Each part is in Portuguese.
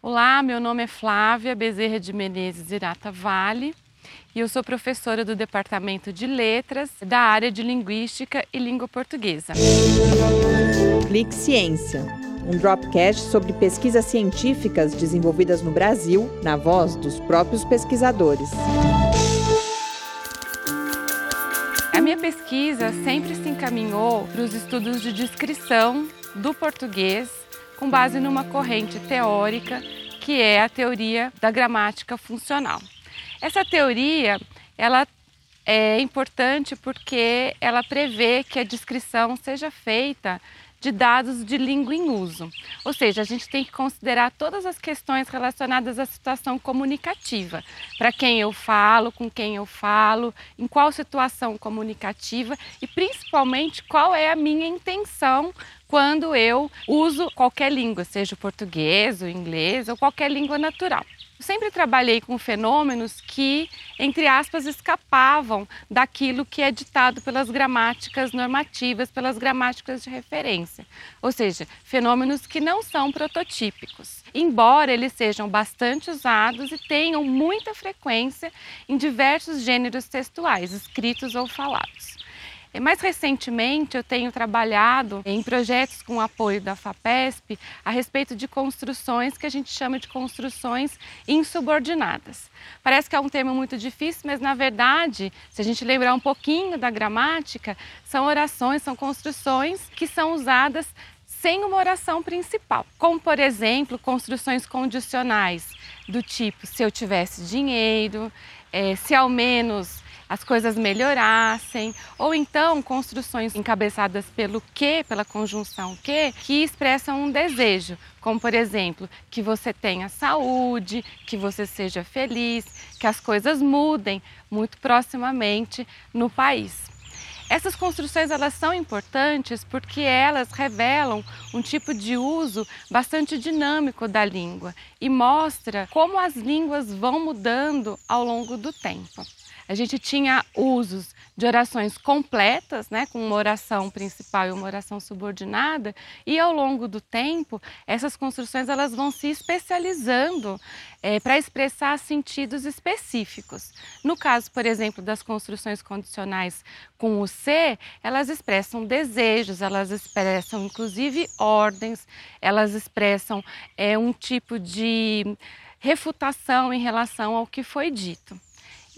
Olá, meu nome é Flávia Bezerra de Menezes Irata Vale e eu sou professora do Departamento de Letras da área de Linguística e Língua Portuguesa. Clique Ciência, um dropcast sobre pesquisas científicas desenvolvidas no Brasil, na voz dos próprios pesquisadores. A minha pesquisa sempre se encaminhou para os estudos de descrição do português com base numa corrente teórica que é a teoria da gramática funcional. Essa teoria, ela é importante porque ela prevê que a descrição seja feita de dados de língua em uso. Ou seja, a gente tem que considerar todas as questões relacionadas à situação comunicativa. Para quem eu falo, com quem eu falo, em qual situação comunicativa e principalmente qual é a minha intenção quando eu uso qualquer língua, seja o português, o inglês ou qualquer língua natural. Sempre trabalhei com fenômenos que, entre aspas, escapavam daquilo que é ditado pelas gramáticas normativas, pelas gramáticas de referência. Ou seja, fenômenos que não são prototípicos, embora eles sejam bastante usados e tenham muita frequência em diversos gêneros textuais, escritos ou falados. Mais recentemente, eu tenho trabalhado em projetos com apoio da FAPESP a respeito de construções que a gente chama de construções insubordinadas. Parece que é um termo muito difícil, mas na verdade, se a gente lembrar um pouquinho da gramática, são orações, são construções que são usadas sem uma oração principal, como por exemplo construções condicionais do tipo se eu tivesse dinheiro, é, se ao menos as coisas melhorassem, ou então construções encabeçadas pelo que, pela conjunção que, que expressam um desejo, como por exemplo, que você tenha saúde, que você seja feliz, que as coisas mudem muito proximamente no país. Essas construções elas são importantes porque elas revelam um tipo de uso bastante dinâmico da língua e mostra como as línguas vão mudando ao longo do tempo a gente tinha usos de orações completas, né, com uma oração principal e uma oração subordinada, e ao longo do tempo, essas construções elas vão se especializando é, para expressar sentidos específicos. No caso, por exemplo, das construções condicionais com o ser, elas expressam desejos, elas expressam inclusive ordens, elas expressam é, um tipo de refutação em relação ao que foi dito.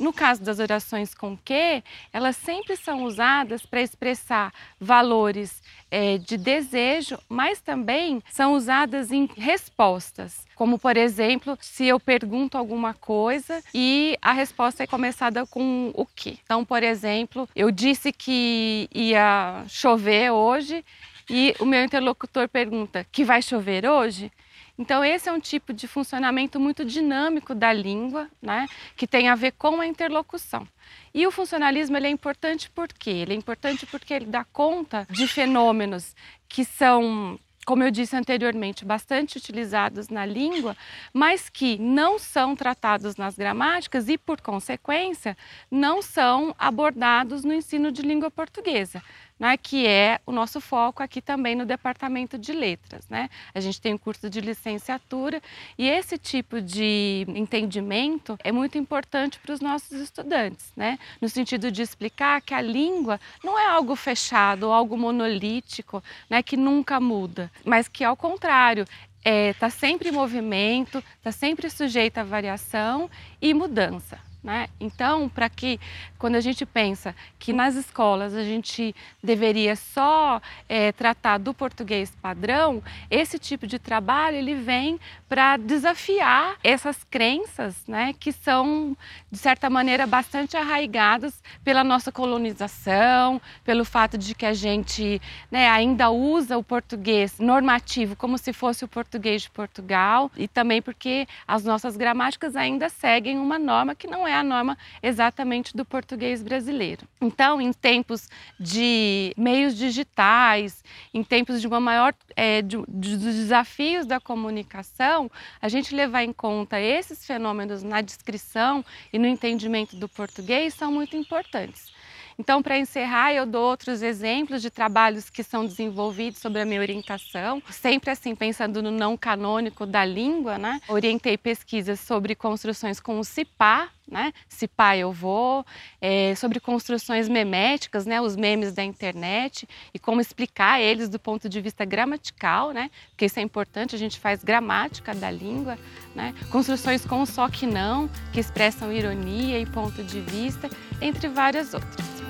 No caso das orações com que, elas sempre são usadas para expressar valores é, de desejo, mas também são usadas em respostas. Como, por exemplo, se eu pergunto alguma coisa e a resposta é começada com o que. Então, por exemplo, eu disse que ia chover hoje e o meu interlocutor pergunta: que vai chover hoje? Então, esse é um tipo de funcionamento muito dinâmico da língua, né, que tem a ver com a interlocução. E o funcionalismo ele é importante por quê? Ele é importante porque ele dá conta de fenômenos que são como eu disse anteriormente, bastante utilizados na língua, mas que não são tratados nas gramáticas e, por consequência, não são abordados no ensino de língua portuguesa né, que é o nosso foco aqui também no departamento de letras. Né? A gente tem um curso de licenciatura e esse tipo de entendimento é muito importante para os nossos estudantes, né? no sentido de explicar que a língua não é algo fechado, algo monolítico, né, que nunca muda, mas que ao contrário está é, tá sempre em movimento, está sempre sujeita a variação e mudança. Né? Então, para que quando a gente pensa que nas escolas a gente deveria só é, tratar do português padrão, esse tipo de trabalho ele vem para desafiar essas crenças, né, que são de certa maneira bastante arraigadas pela nossa colonização, pelo fato de que a gente né, ainda usa o português normativo como se fosse o português de Portugal e também porque as nossas gramáticas ainda seguem uma norma que não é é a norma exatamente do português brasileiro. Então, em tempos de meios digitais, em tempos de uma maior é, de, de, dos desafios da comunicação, a gente levar em conta esses fenômenos na descrição e no entendimento do português são muito importantes. Então, para encerrar, eu dou outros exemplos de trabalhos que são desenvolvidos sobre a minha orientação, sempre assim pensando no não canônico da língua, né? Orientei pesquisas sobre construções com o CIPA, né? Se pai eu vou, é, sobre construções meméticas, né? Os memes da internet e como explicar eles do ponto de vista gramatical, né? Porque isso é importante, a gente faz gramática da língua, né? Construções com só que não, que expressam ironia e ponto de vista, entre várias outras.